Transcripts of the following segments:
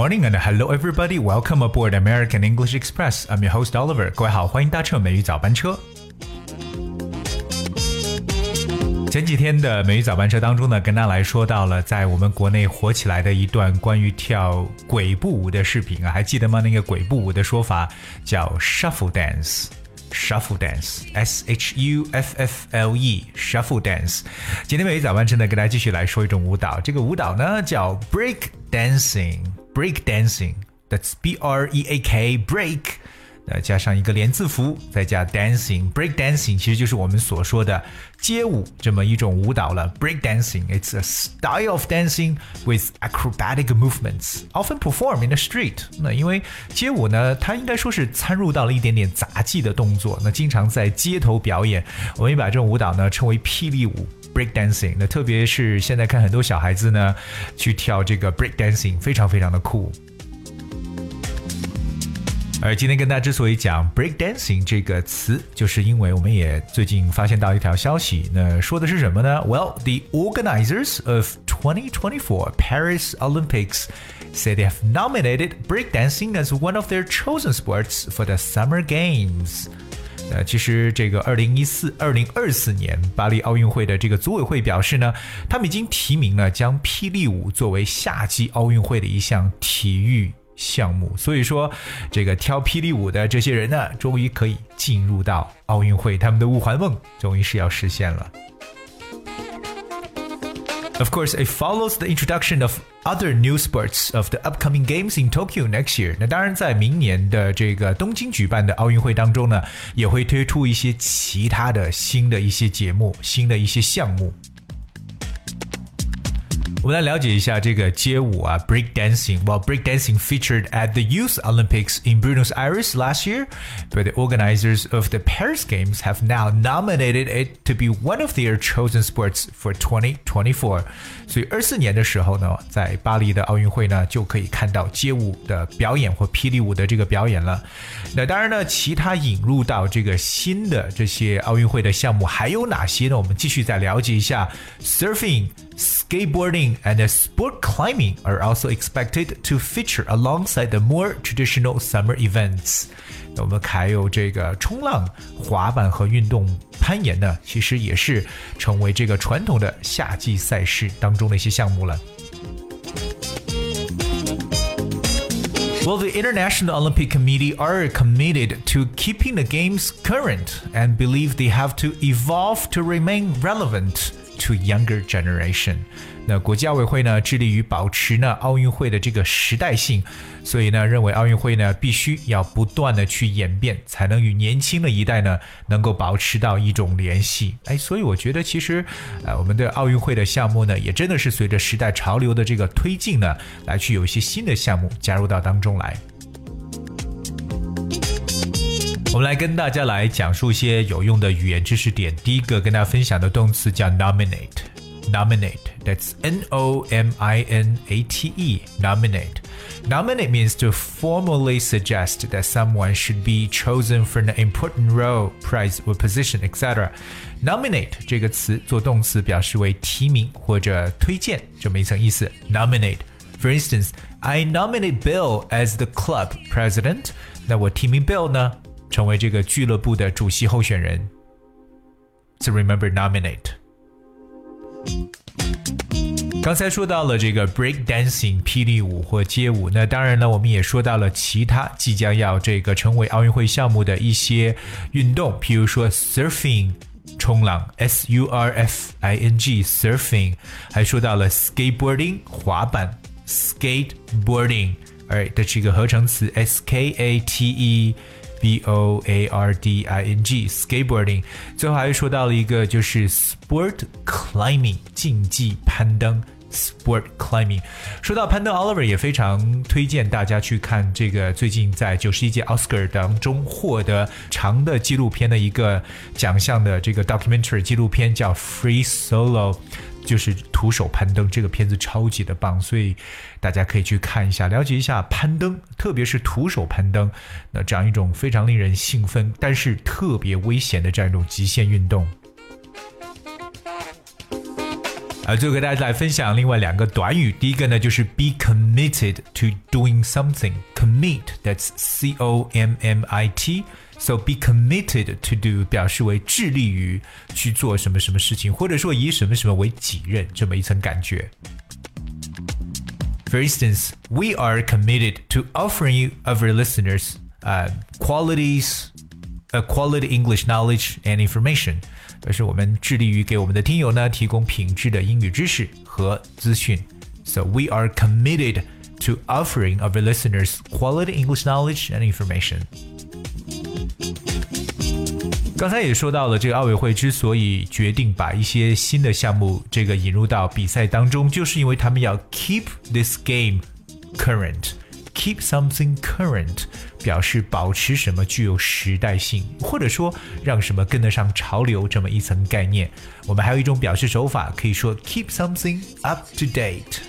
morning and hello everybody. Welcome aboard American English Express. I'm your host Oliver. 各位好，欢迎搭乘美语早班车。前几天的美语早班车当中呢，跟大家来说到了在我们国内火起来的一段关于跳鬼步舞的视频啊，还记得吗？那个鬼步舞的说法叫 shuffle dance。Shuffle dance, S H U F F L E, shuffle dance。今天美语早班车呢，跟大家继续来说一种舞蹈。这个舞蹈呢叫 break dancing, break dancing. That's B R E A K, break。呃，加上一个连字符，再加 dancing break dancing，其实就是我们所说的街舞这么一种舞蹈了。Break dancing it's a style of dancing with acrobatic movements, often performed in the street。那因为街舞呢，它应该说是参入到了一点点杂技的动作，那经常在街头表演。我们也把这种舞蹈呢称为霹雳舞 break dancing。那特别是现在看很多小孩子呢去跳这个 break dancing，非常非常的酷。而今天跟大家之所以讲 break dancing 这个词，就是因为我们也最近发现到一条消息，那说的是什么呢？Well, the organizers of 2024 Paris Olympics say they have nominated breakdancing as one of their chosen sports for the Summer Games. 呃，其实这个二零一四、二零二四年巴黎奥运会的这个组委会表示呢，他们已经提名了将霹雳舞作为夏季奥运会的一项体育。项目，所以说，这个跳霹雳舞的这些人呢，终于可以进入到奥运会，他们的五环梦终于是要实现了。Of course, it follows the introduction of other new sports of the upcoming games in Tokyo next year. 那当然，在明年的这个东京举办的奥运会当中呢，也会推出一些其他的新的一些节目、新的一些项目。 我们来了解一下这个街舞啊，break dancing。Well, break dancing featured at the Youth Olympics in Buenos Aires last year, but the organizers of the Paris Games have now nominated it to be one of their chosen sports for 2024. 所以二四年的时候呢，在巴黎的奥运会呢，就可以看到街舞的表演或霹雳舞的这个表演了。那当然呢，其他引入到这个新的这些奥运会的项目还有哪些呢？我们继续再了解一下 surfing。 skateboarding and sport climbing are also expected to feature alongside the more traditional summer events. 那我们还有这个冲浪、滑板和运动攀岩呢，其实也是成为这个传统的夏季赛事当中的一些项目了。Well, the International Olympic Committee are committed to keeping the games current and believe they have to evolve to remain relevant To younger generation。那国际奥委会呢，致力于保持呢奥运会的这个时代性，所以呢，认为奥运会呢必须要不断的去演变，才能与年轻的一代呢能够保持到一种联系。哎，所以我觉得其实，呃，我们的奥运会的项目呢，也真的是随着时代潮流的这个推进呢，来去有一些新的项目加入到当中来。我们来跟大家来讲述一些有用的语言知识点。第一个跟大家分享的动词叫 nominate。nominate. That's N O M I N A T E. Nominate. Nominate means to formally suggest that someone should be chosen for an important role, prize, or position, etc. Nominate 这个词做动词表示为提名或者推荐这么一层意思。Nominate. For instance, I nominate Bill as the club president. 那我提名 Bill 呢？ 成为这个俱乐部的主席候选人。To remember, nominate。刚才说到了这个 break dancing 霹雳舞或街舞，那当然呢，我们也说到了其他即将要这个成为奥运会项目的一些运动，譬如说 surfing 冲浪 s u r f i n g surfing，还说到了 skateboarding 滑板 skateboarding，哎，这是一个合成词 s k a t e。B O A R D I N G skateboarding，最后还说到了一个就是 sport climbing 竞技攀登。Sport climbing，说到攀登，Oliver 也非常推荐大家去看这个最近在九十一届奥斯卡当中获得长的纪录片的一个奖项的这个 documentary 纪录片，叫 Free Solo。就是徒手攀登这个片子超级的棒，所以大家可以去看一下，了解一下攀登，特别是徒手攀登，那这样一种非常令人兴奋，但是特别危险的这样一种极限运动。啊，最后给大家来分享另外两个短语。第一个呢，就是 be committed to doing something。commit，that's c o m m i t。So be committed to do 表示为致力于去做什么什么事情，或者说以什么什么为己任这么一层感觉。For instance, we are committed to offering you, our listeners, uh, qualities, uh, quality English knowledge and information. 表示我们致力于给我们的听友呢提供品质的英语知识和资讯。So we are committed to offering our listeners quality English knowledge and information. 刚才也说到了，这个奥委会之所以决定把一些新的项目这个引入到比赛当中，就是因为他们要 keep this game current，keep something current，表示保持什么具有时代性，或者说让什么跟得上潮流这么一层概念。我们还有一种表示手法，可以说 keep something up to date。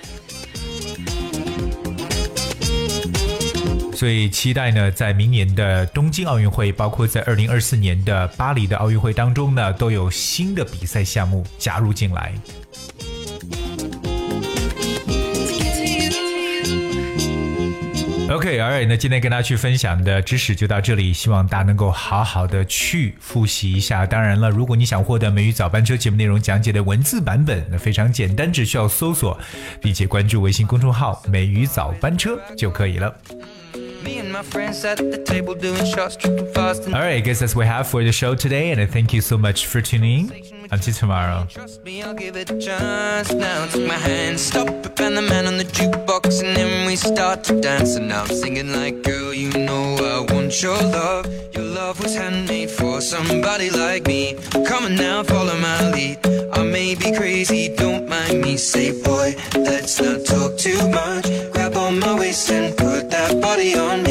所以期待呢，在明年的东京奥运会，包括在二零二四年的巴黎的奥运会当中呢，都有新的比赛项目加入进来。OK，Alright，那今天跟大家去分享的知识就到这里，希望大家能够好好的去复习一下。当然了，如果你想获得美语早班车节目内容讲解的文字版本，那非常简单，只需要搜索并且关注微信公众号“美语早班车”就可以了。Me and my friends at the table doing shots, tripping fast. All right, I guess that's what we have for the show today, and I thank you so much for tuning in. Until tomorrow. Trust me, I'll give it a chance. Now take my hand, stop it, and the man on the jukebox, and then we start to dance. And I'm singing like, girl, you know I want your love. Your love was handmade for somebody like me. Come on now, follow my lead. I may be crazy, don't mind me. Say, boy, let's not talk too much. Grab on my waist and put that body on me.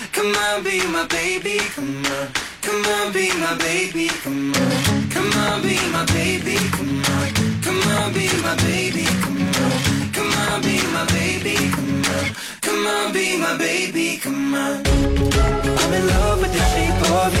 Come on, be my baby, come on. Come on, be my baby, come on. Come on, be my baby, come on. Come on, be my baby, come on. Come on, be my baby, come on. Come on, be my baby, come on. I'm in love with the shape of you.